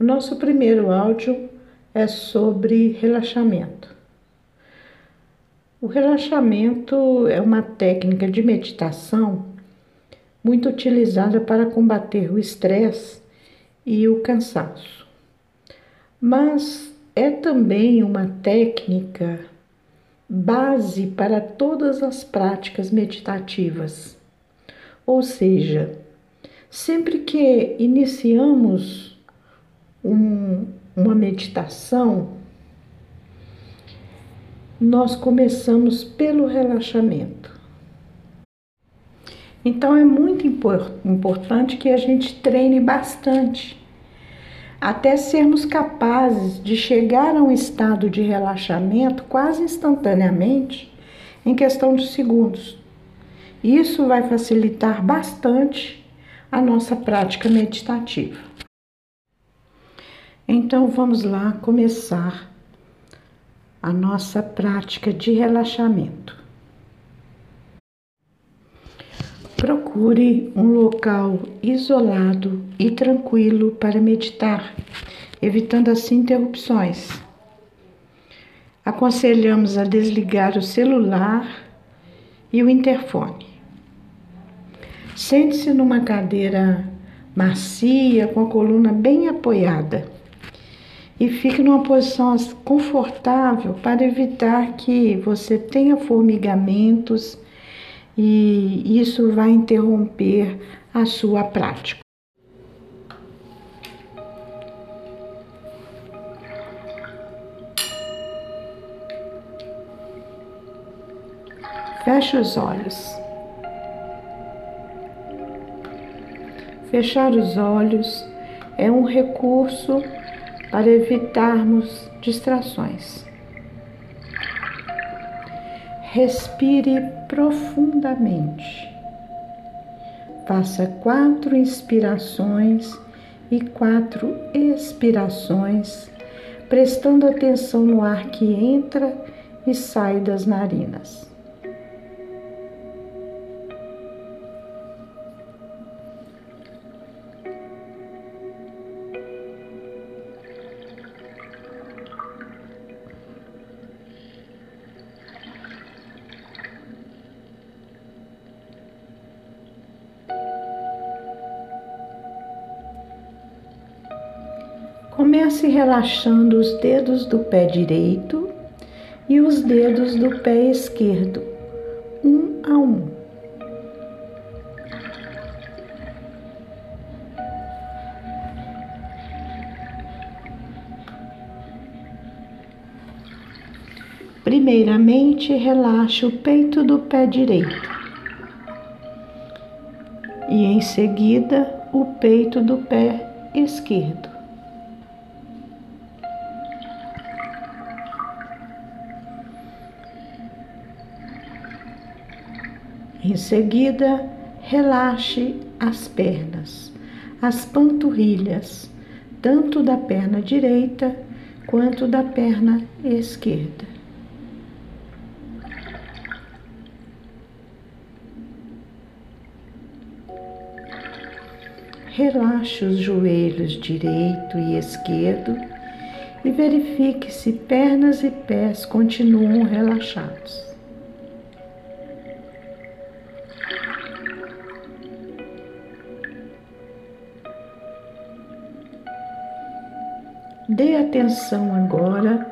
O nosso primeiro áudio é sobre relaxamento. O relaxamento é uma técnica de meditação muito utilizada para combater o estresse e o cansaço. Mas é também uma técnica base para todas as práticas meditativas. Ou seja, sempre que iniciamos um, uma meditação, nós começamos pelo relaxamento. Então é muito importante que a gente treine bastante até sermos capazes de chegar a um estado de relaxamento quase instantaneamente em questão de segundos. Isso vai facilitar bastante a nossa prática meditativa. Então vamos lá começar a nossa prática de relaxamento. Procure um local isolado e tranquilo para meditar, evitando assim interrupções. Aconselhamos a desligar o celular e o interfone. Sente-se numa cadeira macia, com a coluna bem apoiada e fique numa posição confortável para evitar que você tenha formigamentos e isso vai interromper a sua prática. Feche os olhos. Fechar os olhos é um recurso para evitarmos distrações. Respire profundamente. Faça quatro inspirações e quatro expirações, prestando atenção no ar que entra e sai das narinas. Comece relaxando os dedos do pé direito e os dedos do pé esquerdo, um a um. Primeiramente, relaxe o peito do pé direito e em seguida o peito do pé esquerdo. Em seguida, relaxe as pernas, as panturrilhas, tanto da perna direita quanto da perna esquerda. Relaxe os joelhos direito e esquerdo e verifique se pernas e pés continuam relaxados. Dê atenção agora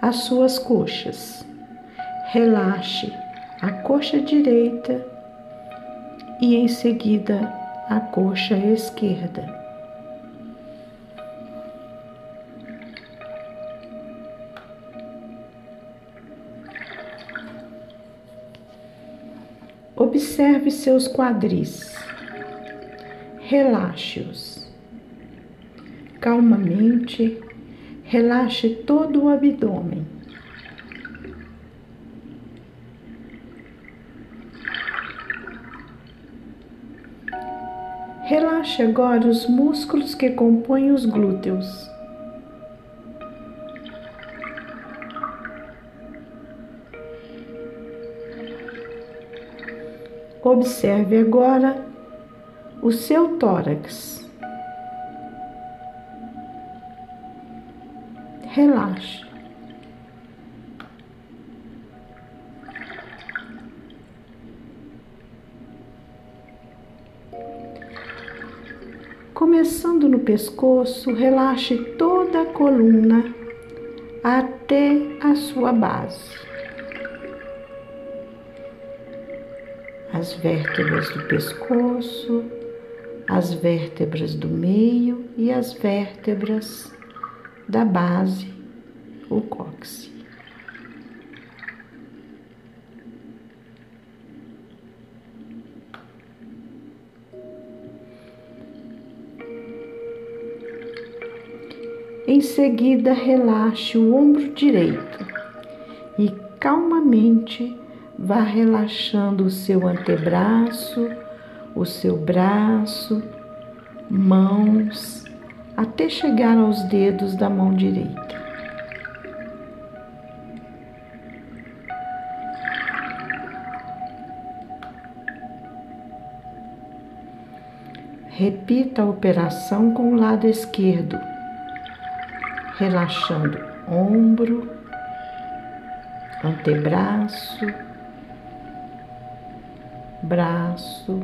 às suas coxas. Relaxe a coxa direita e em seguida a coxa esquerda. Observe seus quadris. Relaxe-os. Calmamente Relaxe todo o abdômen. Relaxe agora os músculos que compõem os glúteos. Observe agora o seu tórax. Relaxe. Começando no pescoço, relaxe toda a coluna até a sua base. As vértebras do pescoço, as vértebras do meio e as vértebras da base, o cóccix. Em seguida, relaxe o ombro direito e calmamente vá relaxando o seu antebraço, o seu braço, mãos, até chegar aos dedos da mão direita. Repita a operação com o lado esquerdo, relaxando ombro, antebraço, braço,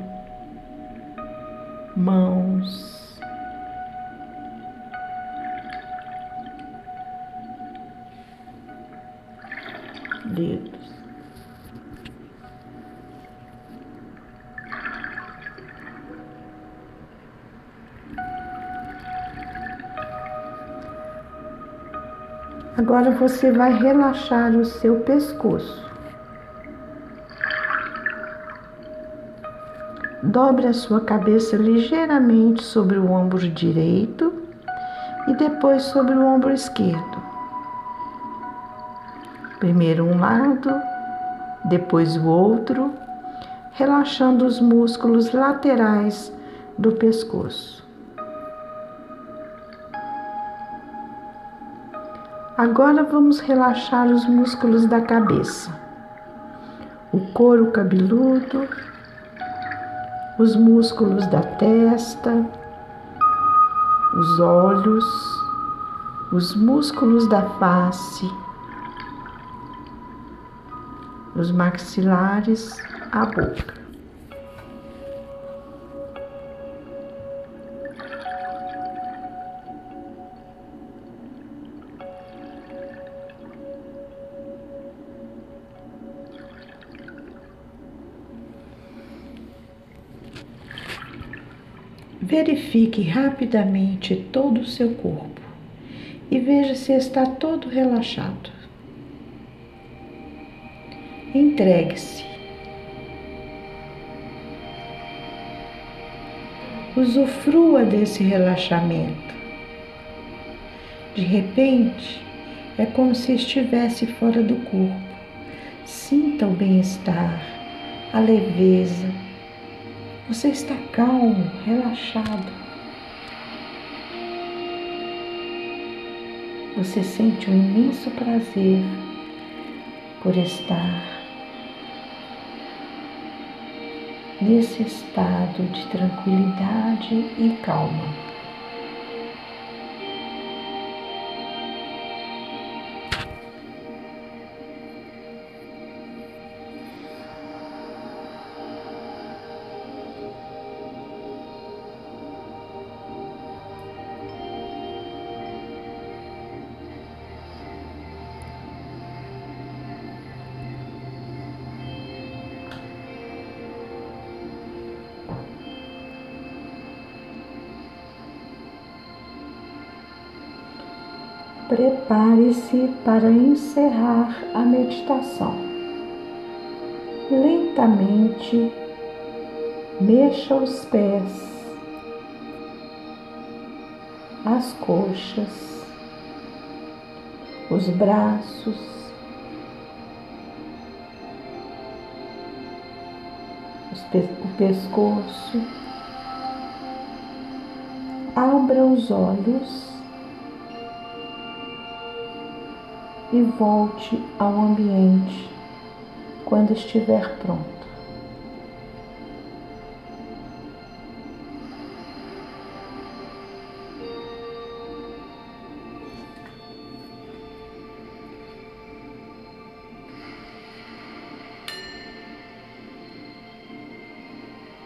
mãos, dedos. Agora você vai relaxar o seu pescoço. Dobre a sua cabeça ligeiramente sobre o ombro direito e depois sobre o ombro esquerdo. Primeiro um lado, depois o outro, relaxando os músculos laterais do pescoço. Agora vamos relaxar os músculos da cabeça, o couro cabeludo, os músculos da testa, os olhos, os músculos da face, os maxilares, a boca. Verifique rapidamente todo o seu corpo e veja se está todo relaxado. Entregue-se. Usufrua desse relaxamento. De repente, é como se estivesse fora do corpo. Sinta o bem-estar, a leveza você está calmo, relaxado. Você sente um imenso prazer por estar nesse estado de tranquilidade e calma. Prepare-se para encerrar a meditação. Lentamente, mexa os pés, as coxas, os braços, o pescoço. Abra os olhos e volte ao ambiente quando estiver pronto.